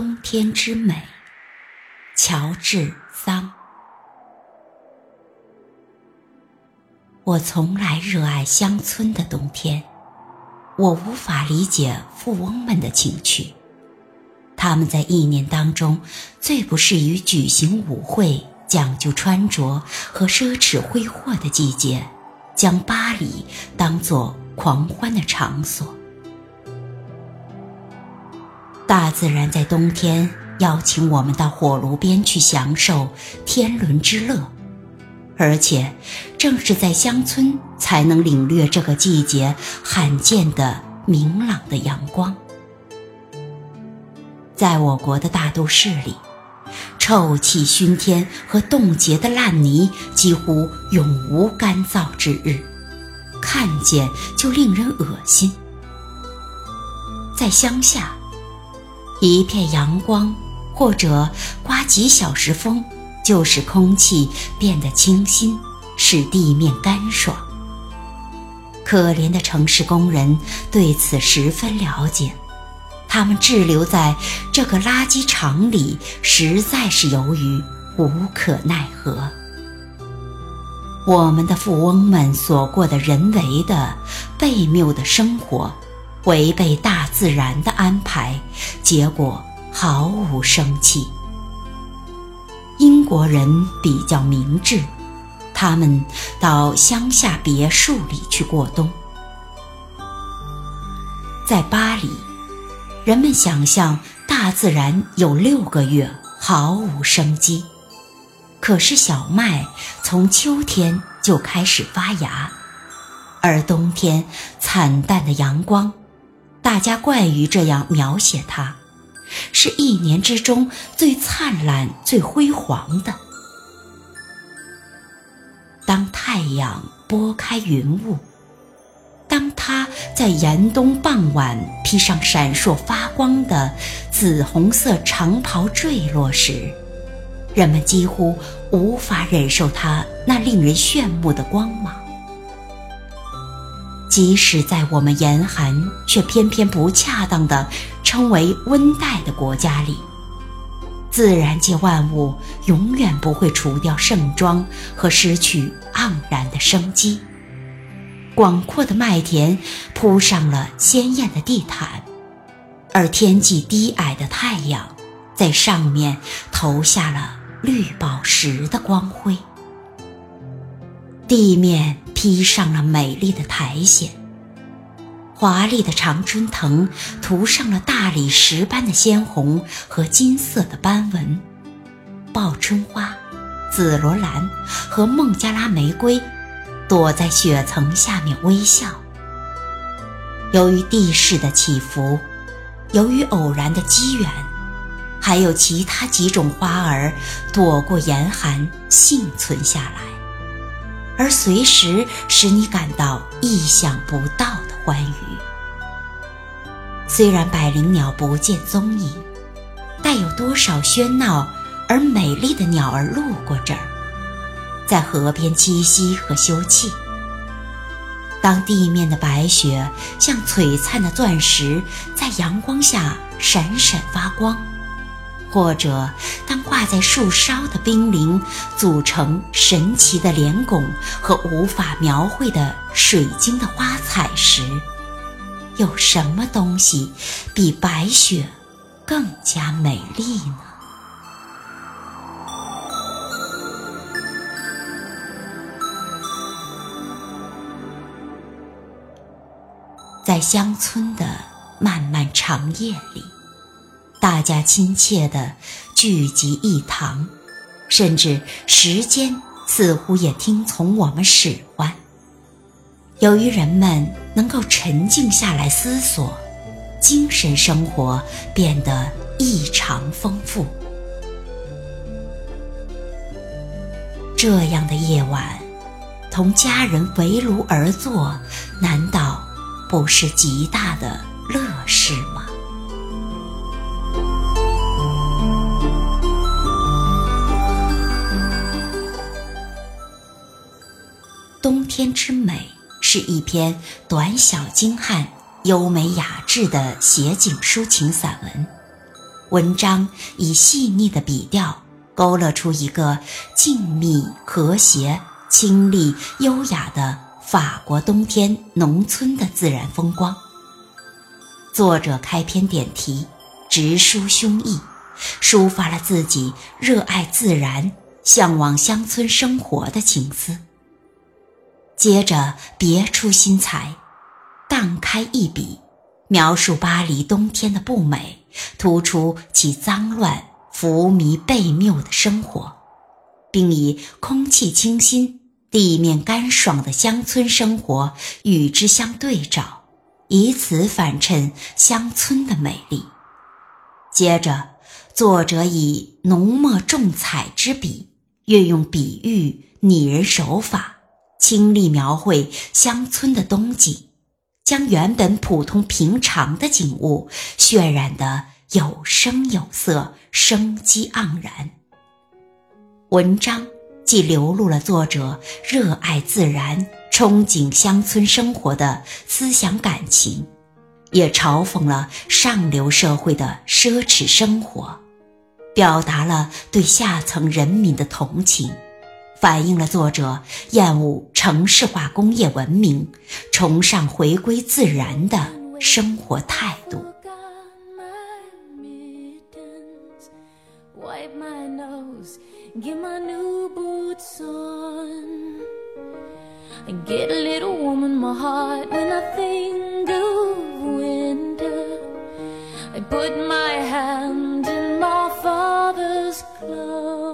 冬天之美，乔治·桑。我从来热爱乡村的冬天，我无法理解富翁们的情趣。他们在一年当中最不适于举行舞会、讲究穿着和奢侈挥霍的季节，将巴黎当作狂欢的场所。大自然在冬天邀请我们到火炉边去享受天伦之乐，而且正是在乡村才能领略这个季节罕见的明朗的阳光。在我国的大都市里，臭气熏天和冻结的烂泥几乎永无干燥之日，看见就令人恶心。在乡下，一片阳光或者刮几小时风，就使空气变得清新，使地面干爽。可怜的城市工人对此十分了解。他们滞留在这个垃圾场里，实在是由于无可奈何。我们的富翁们所过的人为的、悖谬的生活，违背大自然的安排，结果毫无生气。英国人比较明智，他们到乡下别墅里去过冬。在巴黎。人们想象大自然有六个月毫无生机，可是小麦从秋天就开始发芽，而冬天惨淡的阳光，大家怪于这样描写它，是一年之中最灿烂、最辉煌的。当太阳拨开云雾。当它在严冬傍晚披上闪烁发光的紫红色长袍坠落时，人们几乎无法忍受它那令人炫目的光芒。即使在我们严寒却偏偏不恰当的称为温带的国家里，自然界万物永远不会除掉盛装和失去盎然的生机。广阔的麦田铺上了鲜艳的地毯，而天际低矮的太阳在上面投下了绿宝石的光辉。地面披上了美丽的苔藓，华丽的常春藤涂上了大理石般的鲜红和金色的斑纹，报春花、紫罗兰和孟加拉玫瑰。躲在雪层下面微笑。由于地势的起伏，由于偶然的机缘，还有其他几种花儿躲过严寒幸存下来，而随时使你感到意想不到的欢愉。虽然百灵鸟不见踪影，但有多少喧闹而美丽的鸟儿路过这儿？在河边栖息和休憩。当地面的白雪像璀璨的钻石，在阳光下闪闪发光；或者当挂在树梢的冰凌组成神奇的莲拱和无法描绘的水晶的花彩时，有什么东西比白雪更加美丽呢？在乡村的漫漫长夜里，大家亲切地聚集一堂，甚至时间似乎也听从我们使唤。由于人们能够沉静下来思索，精神生活变得异常丰富。这样的夜晚，同家人围炉而坐，难道？不是极大的乐事天之美》是一篇短小精悍、优美雅致的写景抒情散文，文章以细腻的笔调勾勒出一个静谧、和谐、清丽、优雅的法国冬天农村的自然风光。作者开篇点题，直抒胸臆，抒发了自己热爱自然、向往乡村生活的情思。接着别出心裁，荡开一笔，描述巴黎冬天的不美，突出其脏乱、浮靡悖谬的生活，并以空气清新、地面干爽的乡村生活与之相对照。以此反衬乡村的美丽。接着，作者以浓墨重彩之笔，运用比喻拟人手法，倾力描绘乡村的冬景，将原本普通平常的景物渲染得有声有色、生机盎然。文章既流露了作者热爱自然。憧憬乡村生活的思想感情，也嘲讽了上流社会的奢侈生活，表达了对下层人民的同情，反映了作者厌恶城市化工业文明、崇尚回归自然的生活态度。and get a little warm in my heart when I think of winter. I put my hand in my father's glove.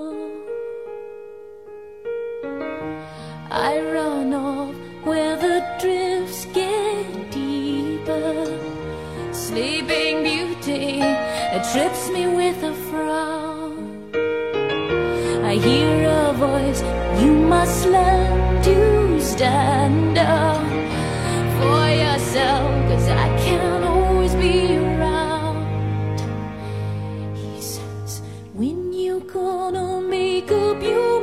hear a voice, you must learn to stand up for yourself, cause I can't always be around. He says, when you gonna make up your